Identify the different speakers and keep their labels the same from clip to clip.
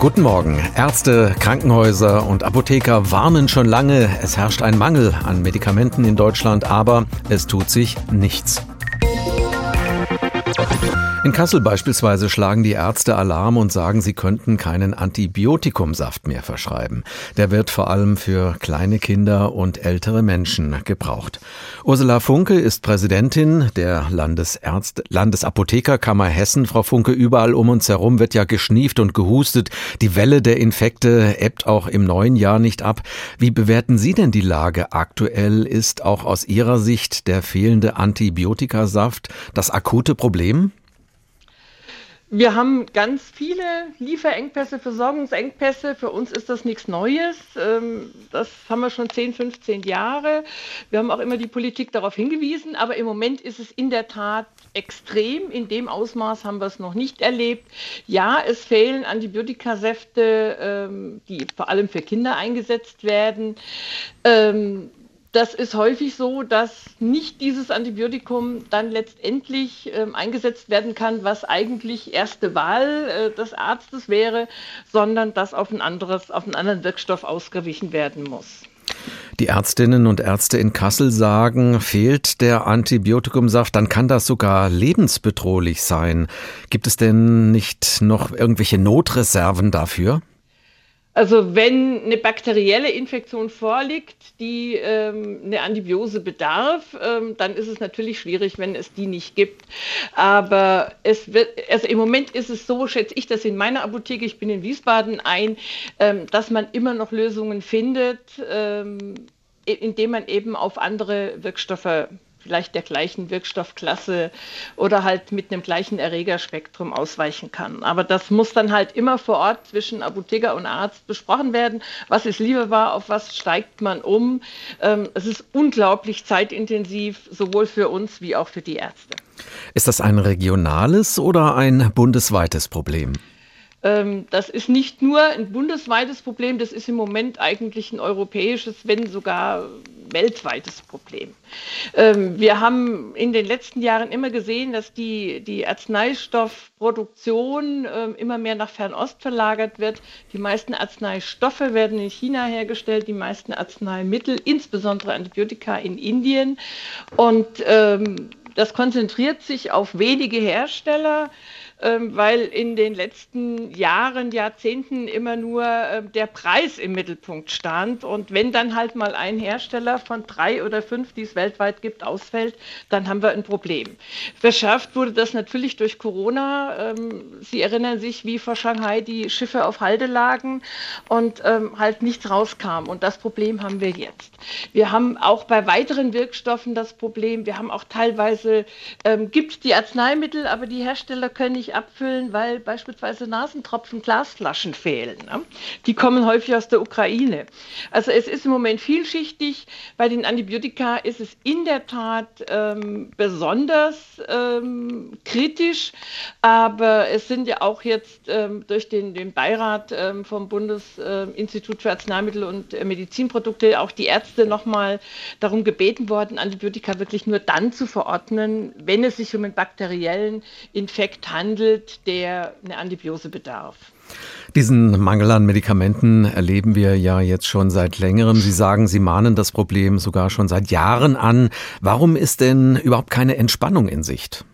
Speaker 1: Guten Morgen. Ärzte, Krankenhäuser und Apotheker warnen schon lange, es herrscht ein Mangel an Medikamenten in Deutschland, aber es tut sich nichts. In Kassel beispielsweise schlagen die Ärzte Alarm und sagen, sie könnten keinen Antibiotikumsaft mehr verschreiben. Der wird vor allem für kleine Kinder und ältere Menschen gebraucht. Ursula Funke ist Präsidentin der Landesärzt Landesapothekerkammer Hessen. Frau Funke, überall um uns herum wird ja geschnieft und gehustet. Die Welle der Infekte ebbt auch im neuen Jahr nicht ab. Wie bewerten Sie denn die Lage aktuell? Ist auch aus Ihrer Sicht der fehlende Antibiotikasaft das akute Problem?
Speaker 2: Wir haben ganz viele Lieferengpässe, Versorgungsengpässe. Für uns ist das nichts Neues. Ähm, das haben wir schon 10, 15 Jahre. Wir haben auch immer die Politik darauf hingewiesen. Aber im Moment ist es in der Tat extrem. In dem Ausmaß haben wir es noch nicht erlebt. Ja, es fehlen Antibiotikasäfte, ähm, die vor allem für Kinder eingesetzt werden. Das ist häufig so, dass nicht dieses Antibiotikum dann letztendlich äh, eingesetzt werden kann, was eigentlich erste Wahl äh, des Arztes wäre, sondern dass auf, ein anderes, auf einen anderen Wirkstoff ausgewichen werden muss.
Speaker 1: Die Ärztinnen und Ärzte in Kassel sagen, fehlt der Antibiotikumsaft, dann kann das sogar lebensbedrohlich sein. Gibt es denn nicht noch irgendwelche Notreserven dafür?
Speaker 2: Also wenn eine bakterielle Infektion vorliegt, die ähm, eine Antibiose bedarf, ähm, dann ist es natürlich schwierig, wenn es die nicht gibt. Aber es wird, also im Moment ist es so, schätze ich das in meiner Apotheke, ich bin in Wiesbaden ein, ähm, dass man immer noch Lösungen findet, ähm, indem man eben auf andere Wirkstoffe vielleicht der gleichen Wirkstoffklasse oder halt mit einem gleichen Erregerspektrum ausweichen kann. Aber das muss dann halt immer vor Ort zwischen Apotheker und Arzt besprochen werden. Was ist lieferbar, auf was steigt man um? Ähm, es ist unglaublich zeitintensiv, sowohl für uns wie auch für die Ärzte.
Speaker 1: Ist das ein regionales oder ein bundesweites Problem?
Speaker 2: Ähm, das ist nicht nur ein bundesweites Problem, das ist im Moment eigentlich ein europäisches, wenn sogar weltweites Problem. Ähm, wir haben in den letzten Jahren immer gesehen, dass die, die Arzneistoffproduktion ähm, immer mehr nach Fernost verlagert wird. Die meisten Arzneistoffe werden in China hergestellt, die meisten Arzneimittel, insbesondere Antibiotika in Indien. Und das konzentriert sich auf wenige Hersteller. Ähm, weil in den letzten Jahren, Jahrzehnten immer nur ähm, der Preis im Mittelpunkt stand. Und wenn dann halt mal ein Hersteller von drei oder fünf, die es weltweit gibt, ausfällt, dann haben wir ein Problem. Verschärft wurde das natürlich durch Corona. Ähm, Sie erinnern sich, wie vor Shanghai die Schiffe auf Halde lagen und halt nichts rauskam. Und das Problem haben wir jetzt. Wir haben auch bei weiteren Wirkstoffen das Problem, wir haben auch teilweise, ähm, gibt die Arzneimittel, aber die Hersteller können nicht abfüllen, weil beispielsweise Nasentropfen, Glasflaschen fehlen. Ne? Die kommen häufig aus der Ukraine. Also es ist im Moment vielschichtig. Bei den Antibiotika ist es in der Tat ähm, besonders ähm, kritisch, aber es sind ja auch jetzt ähm, durch den, den Beirat ähm, vom Bundesinstitut für Arzneimittel und Medizinprodukte auch die Ärzte nochmal darum gebeten worden, Antibiotika wirklich nur dann zu verordnen, wenn es sich um einen bakteriellen Infekt handelt handelt, der eine Antibiose bedarf.
Speaker 1: Diesen Mangel an Medikamenten erleben wir ja jetzt schon seit längerem. Sie sagen, Sie mahnen das Problem sogar schon seit Jahren an. Warum ist denn überhaupt keine Entspannung in Sicht?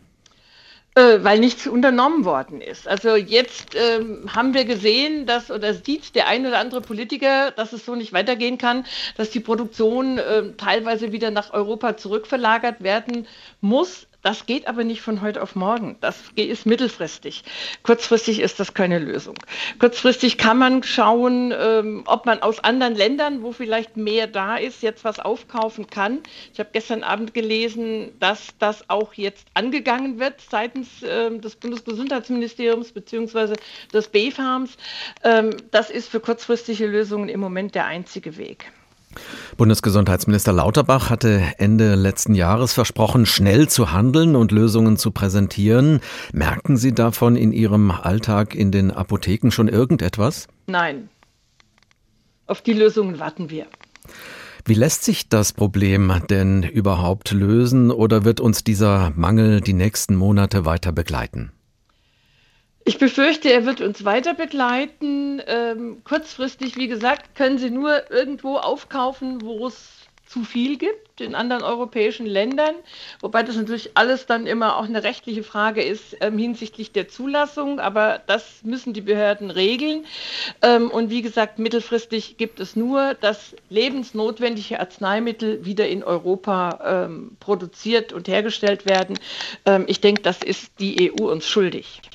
Speaker 2: Äh, weil nichts unternommen worden ist. Also jetzt ähm, haben wir gesehen, dass oder sieht der ein oder andere Politiker, dass es so nicht weitergehen kann, dass die Produktion äh, teilweise wieder nach Europa zurückverlagert werden muss. Das geht aber nicht von heute auf morgen. Das ist mittelfristig. Kurzfristig ist das keine Lösung. Kurzfristig kann man schauen, ähm, ob man aus anderen Ländern, wo vielleicht mehr da ist, jetzt was aufkaufen kann. Ich habe gestern Abend gelesen, dass das auch jetzt angegangen wird seitens ähm, des Bundesgesundheitsministeriums bzw. des BfArms. Ähm, das ist für kurzfristige Lösungen im Moment der einzige Weg.
Speaker 1: Bundesgesundheitsminister Lauterbach hatte Ende letzten Jahres versprochen, schnell zu handeln und Lösungen zu präsentieren. Merken Sie davon in Ihrem Alltag in den Apotheken schon irgendetwas?
Speaker 2: Nein. Auf die Lösungen warten wir.
Speaker 1: Wie lässt sich das Problem denn überhaupt lösen oder wird uns dieser Mangel die nächsten Monate weiter begleiten?
Speaker 2: Ich befürchte, er wird uns weiter begleiten. Ähm, kurzfristig, wie gesagt, können Sie nur irgendwo aufkaufen, wo es zu viel gibt in anderen europäischen Ländern, wobei das natürlich alles dann immer auch eine rechtliche Frage ist ähm, hinsichtlich der Zulassung, aber das müssen die Behörden regeln. Ähm, und wie gesagt, mittelfristig gibt es nur, dass lebensnotwendige Arzneimittel wieder in Europa ähm, produziert und hergestellt werden. Ähm, ich denke, das ist die EU uns schuldig.